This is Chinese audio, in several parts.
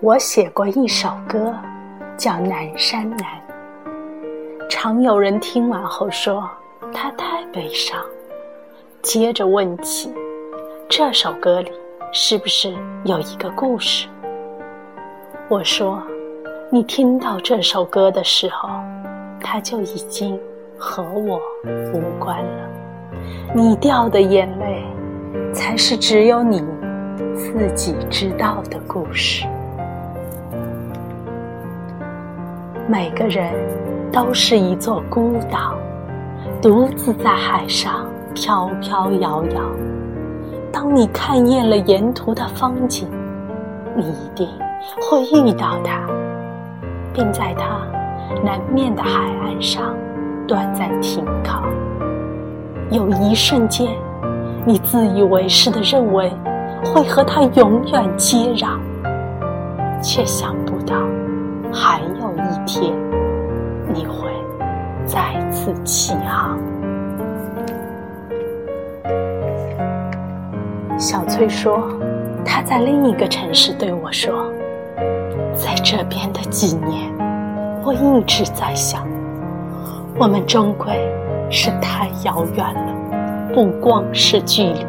我写过一首歌，叫《南山南》。常有人听完后说它太悲伤，接着问起这首歌里是不是有一个故事。我说，你听到这首歌的时候，它就已经和我无关了。你掉的眼泪，才是只有你自己知道的故事。每个人都是一座孤岛，独自在海上飘飘摇摇。当你看厌了沿途的风景，你一定会遇到它，并在它南面的海岸上短暂停靠。有一瞬间，你自以为是的认为会和它永远接壤，却想不到。还有一天，你会再次起航。小翠说：“她在另一个城市对我说，在这边的几年，我一直在想，我们终归是太遥远了，不光是距离。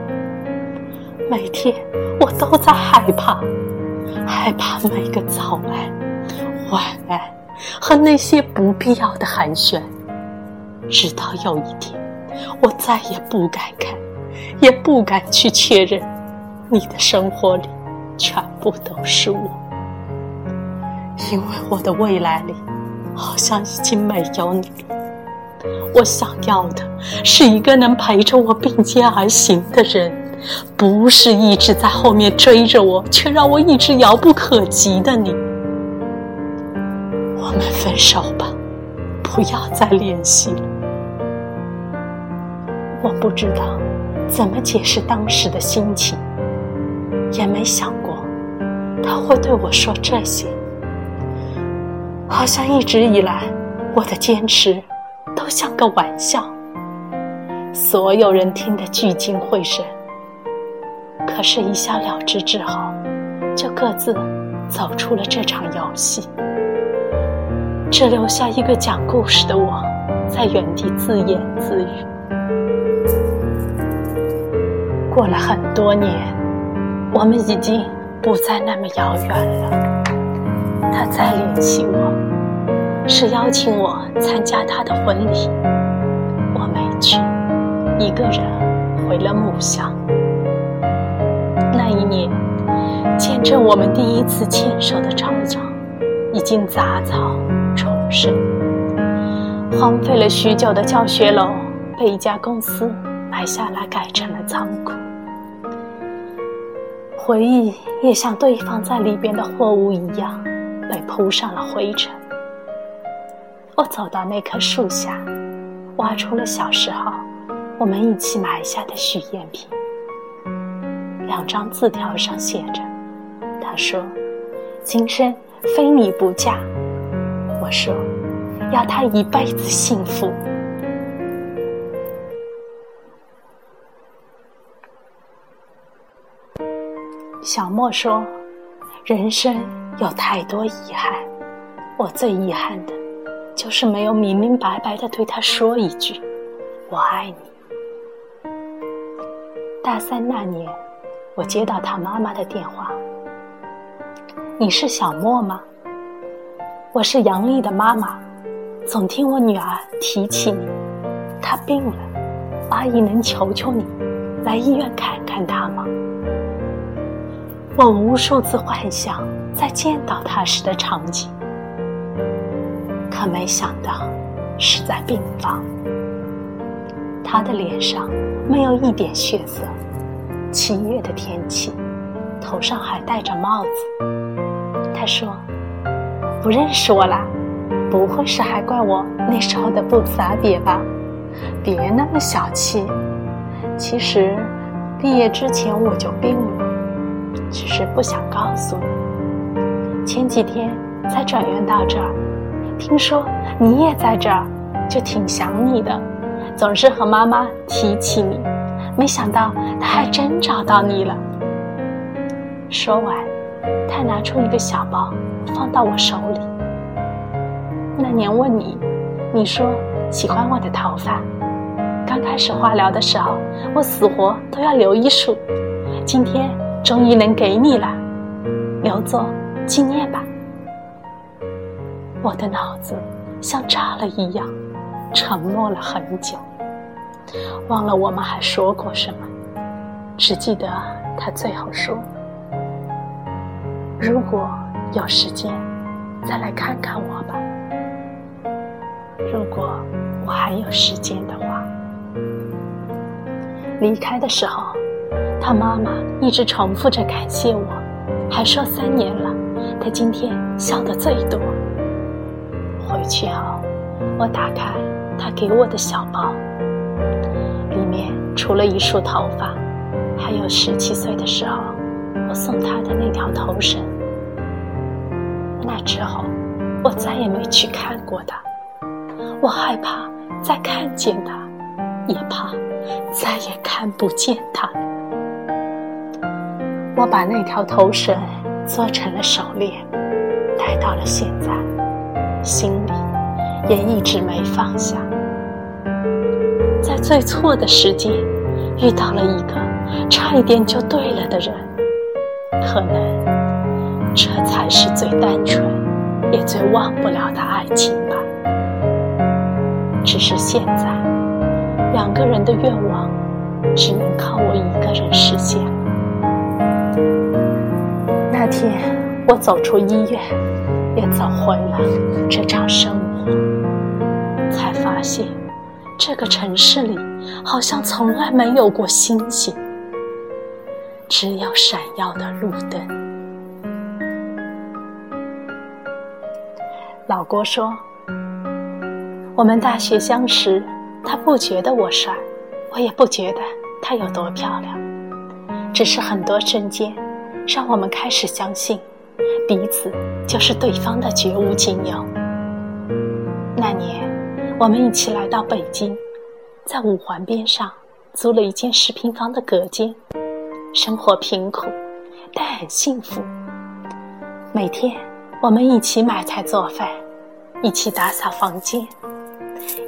每天我都在害怕，害怕每个早安。”晚安和那些不必要的寒暄，直到有一天，我再也不敢看，也不敢去确认，你的生活里全部都是我，因为我的未来里好像已经没有你了。我想要的是一个能陪着我并肩而行的人，不是一直在后面追着我却让我一直遥不可及的你。我们分手吧，不要再联系了。我不知道怎么解释当时的心情，也没想过他会对我说这些。好像一直以来我的坚持都像个玩笑，所有人听得聚精会神。可是，一笑了之之后，就各自走出了这场游戏。只留下一个讲故事的我，在原地自言自语。过了很多年，我们已经不再那么遥远了。他再联系我，是邀请我参加他的婚礼，我没去，一个人回了母乡。那一年，见证我们第一次牵手的操场，已经杂草。是荒废了许久的教学楼，被一家公司买下来，改成了仓库。回忆也像堆放在里边的货物一样，被铺上了灰尘。我走到那棵树下，挖出了小时候我们一起埋下的许愿瓶。两张字条上写着：“他说，今生非你不嫁。”我说：“要他一辈子幸福。”小莫说：“人生有太多遗憾，我最遗憾的，就是没有明明白白的对他说一句‘我爱你’。”大三那年，我接到他妈妈的电话：“你是小莫吗？”我是杨丽的妈妈，总听我女儿提起你，她病了，阿姨能求求你来医院看看她吗？我无数次幻想在见到她时的场景，可没想到是在病房。她的脸上没有一点血色，七月的天气，头上还戴着帽子。她说。不认识我啦？不会是还怪我那时候的不洒别吧？别那么小气。其实毕业之前我就病了，只是不想告诉你。前几天才转院到这儿，听说你也在这儿，就挺想你的，总是和妈妈提起你。没想到他还真找到你了。说完，他拿出一个小包，放到我手里。那年问你，你说喜欢我的头发。刚开始化疗的时候，我死活都要留一束。今天终于能给你了，留作纪念吧。我的脑子像炸了一样，沉默了很久，忘了我们还说过什么，只记得他最后说：“如果有时间，再来看看我吧。如果我还有时间的话。”离开的时候，他妈妈一直重复着感谢我，还说三年了，他今天笑得最多。回去后，我打开他给我的小包，里面除了一束头发，还有十七岁的时候我送他的那条头绳。那之后，我再也没去看过他，我害怕再看见他，也怕再也看不见他。我把那条头绳做成了手链，戴到了现在。心里也一直没放下，在最错的时间遇到了一个差一点就对了的人，可能这才是最单纯也最忘不了的爱情吧。只是现在，两个人的愿望只能靠我一个人实现了。那天我走出医院。也走回了这场生活，才发现这个城市里好像从来没有过星星，只有闪耀的路灯。老郭说：“我们大学相识，他不觉得我帅，我也不觉得他有多漂亮，只是很多瞬间，让我们开始相信。”彼此就是对方的绝无仅有。那年，我们一起来到北京，在五环边上租了一间十平方的隔间，生活贫苦，但很幸福。每天，我们一起买菜做饭，一起打扫房间，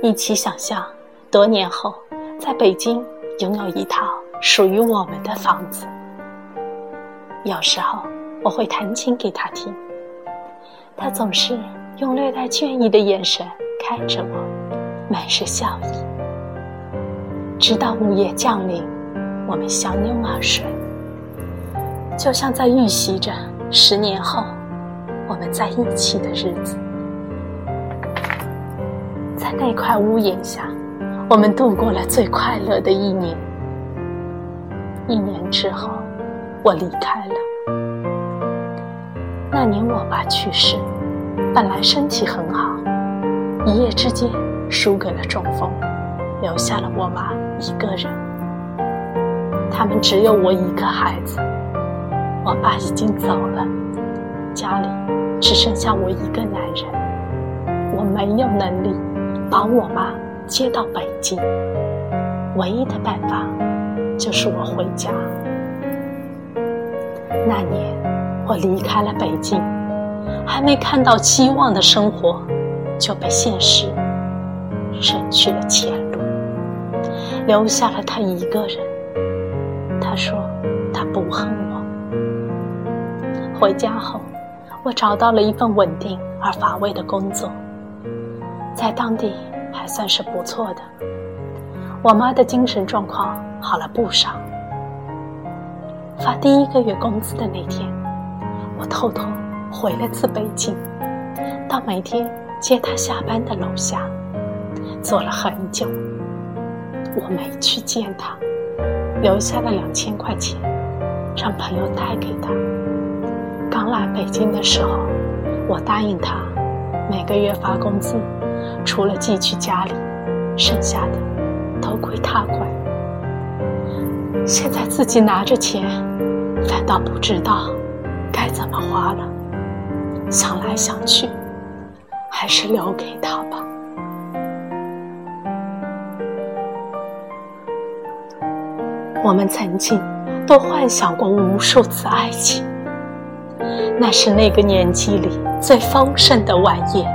一起想象多年后在北京拥有一套属于我们的房子。有时候。我会弹琴给他听，他总是用略带倦意的眼神看着我，满是笑意。直到午夜降临，我们相拥而睡，就像在预习着十年后我们在一起的日子。在那块屋檐下，我们度过了最快乐的一年。一年之后，我离开了。那年我爸去世，本来身体很好，一夜之间输给了中风，留下了我妈一个人。他们只有我一个孩子，我爸已经走了，家里只剩下我一个男人，我没有能力把我妈接到北京，唯一的办法就是我回家。那年。我离开了北京，还没看到希望的生活，就被现实省去了前路，留下了他一个人。他说他不恨我。回家后，我找到了一份稳定而乏味的工作，在当地还算是不错的。我妈的精神状况好了不少。发第一个月工资的那天。我偷偷回了次北京，到每天接她下班的楼下，坐了很久。我没去见他，留下了两千块钱，让朋友带给他。刚来北京的时候，我答应他，每个月发工资，除了寄去家里，剩下的都归他管。现在自己拿着钱，反倒不知道。该怎么花了？想来想去，还是留给他吧。我们曾经都幻想过无数次爱情，那是那个年纪里最丰盛的晚宴。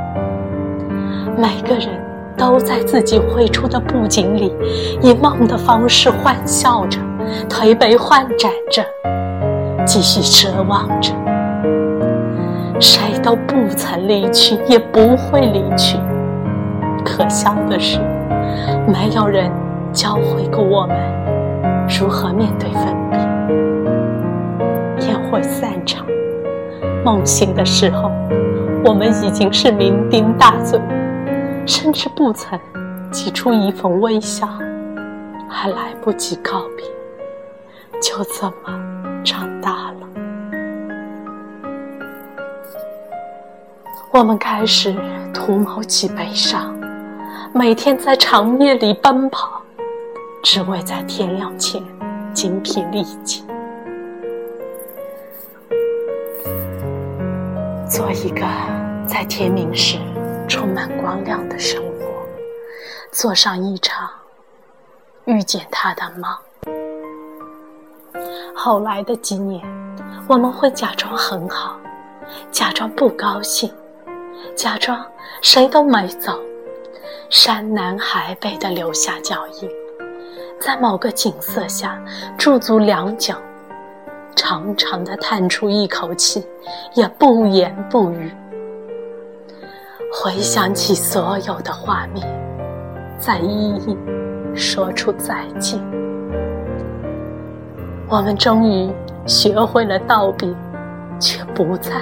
每个人都在自己绘出的布景里，以梦的方式欢笑着，推杯换盏着，继续奢望着。谁都不曾离去，也不会离去。可笑的是，没有人教会过我们如何面对分别。宴会散场，梦醒的时候，我们已经是酩酊大醉，甚至不曾挤出一份微笑，还来不及告别，就这么长大了。我们开始图谋起悲伤，每天在长夜里奔跑，只为在天亮前精疲力尽。做一个在天明时充满光亮的生活，做上一场遇见他的梦。后来的几年，我们会假装很好，假装不高兴。假装谁都没走，山南海北的留下脚印，在某个景色下驻足良久，长长的叹出一口气，也不言不语。回想起所有的画面，再一一说出再见。我们终于学会了道别，却不再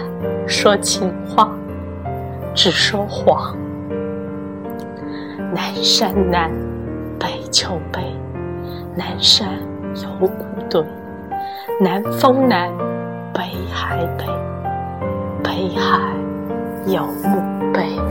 说情话。只说谎。南山南，北秋北，南山有古堆，南风南，北海北，北海有墓碑。